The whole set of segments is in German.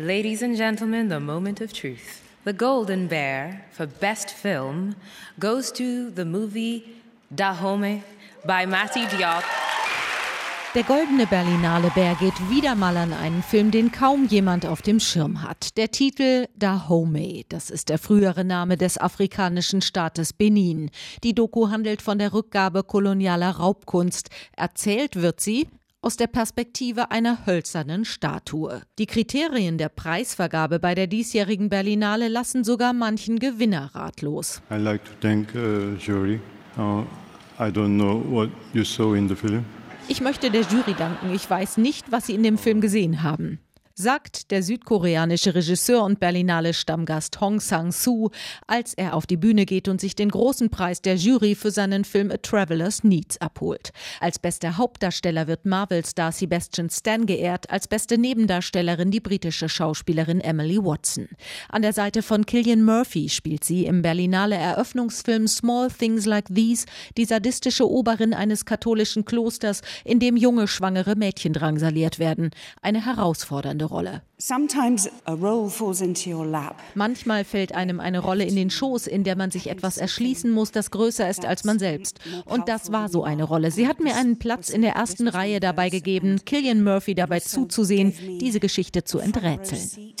Ladies and gentlemen, the moment of truth. The Golden Bear for Best Film goes to the movie Dahomey by Mati Diop. Der goldene Berlinale Bär geht wieder mal an einen Film, den kaum jemand auf dem Schirm hat. Der Titel Dahomey, das ist der frühere Name des afrikanischen Staates Benin. Die Doku handelt von der Rückgabe kolonialer Raubkunst. Erzählt wird sie aus der Perspektive einer hölzernen Statue. Die Kriterien der Preisvergabe bei der diesjährigen Berlinale lassen sogar manchen Gewinner ratlos. I like to thank uh, jury. Uh, I don't know what you saw in the film. Ich möchte der Jury danken. Ich weiß nicht, was Sie in dem Film gesehen haben sagt der südkoreanische Regisseur und Berlinale Stammgast Hong Sang-soo, als er auf die Bühne geht und sich den großen Preis der Jury für seinen Film A Traveler's Needs abholt. Als bester Hauptdarsteller wird Marvel-Star Sebastian Stan geehrt, als beste Nebendarstellerin die britische Schauspielerin Emily Watson. An der Seite von Killian Murphy spielt sie im Berlinale Eröffnungsfilm Small Things Like These die sadistische Oberin eines katholischen Klosters, in dem junge schwangere Mädchen drangsaliert werden. Eine herausfordernde Rolle. Manchmal fällt einem eine Rolle in den Schoß, in der man sich etwas erschließen muss, das größer ist als man selbst. Und das war so eine Rolle. Sie hat mir einen Platz in der ersten Reihe dabei gegeben, Killian Murphy dabei zuzusehen, diese Geschichte zu enträtseln.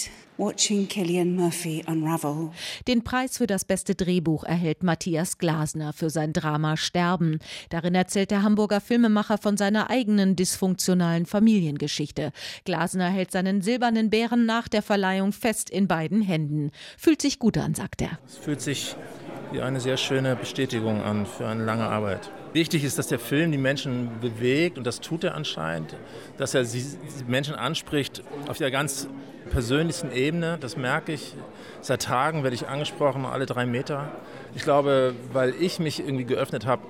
Den Preis für das beste Drehbuch erhält Matthias Glasner für sein Drama Sterben. Darin erzählt der Hamburger Filmemacher von seiner eigenen dysfunktionalen Familiengeschichte. Glasner hält seinen silbernen Bären nach der Verleihung fest in beiden Händen. Fühlt sich gut an, sagt er. Es fühlt sich wie eine sehr schöne Bestätigung an für eine lange Arbeit. Wichtig ist, dass der Film die Menschen bewegt und das tut er anscheinend, dass er die Menschen anspricht auf der ganz persönlichsten Ebene. Das merke ich. Seit Tagen werde ich angesprochen, alle drei Meter. Ich glaube, weil ich mich irgendwie geöffnet habe,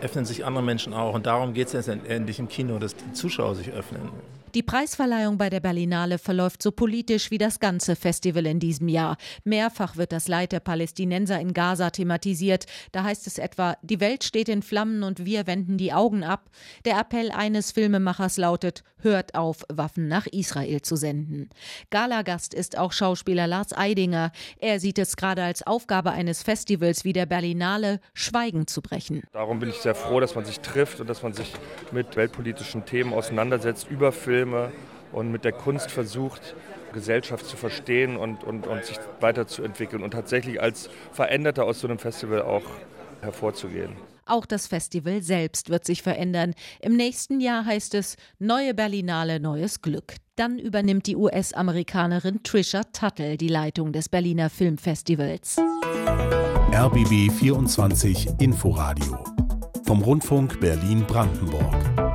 öffnen sich andere Menschen auch. Und darum geht es letztendlich im Kino, dass die Zuschauer sich öffnen. Die Preisverleihung bei der Berlinale verläuft so politisch wie das ganze Festival in diesem Jahr. Mehrfach wird das Leid der Palästinenser in Gaza thematisiert. Da heißt es etwa, die Welt steht in Flammen und wir wenden die Augen ab. Der Appell eines Filmemachers lautet, hört auf, Waffen nach Israel zu senden. Galagast ist auch Schauspieler Lars Eidinger. Er sieht es gerade als Aufgabe eines Festivals wie der Berlinale, Schweigen zu brechen. Darum bin ich sehr froh, dass man sich trifft und dass man sich mit weltpolitischen Themen auseinandersetzt über Film Filme und mit der Kunst versucht, Gesellschaft zu verstehen und, und, und sich weiterzuentwickeln und tatsächlich als Veränderter aus so einem Festival auch hervorzugehen. Auch das Festival selbst wird sich verändern. Im nächsten Jahr heißt es Neue Berlinale, neues Glück. Dann übernimmt die US-Amerikanerin Trisha Tuttle die Leitung des Berliner Filmfestivals. RBB 24 Inforadio vom Rundfunk Berlin-Brandenburg.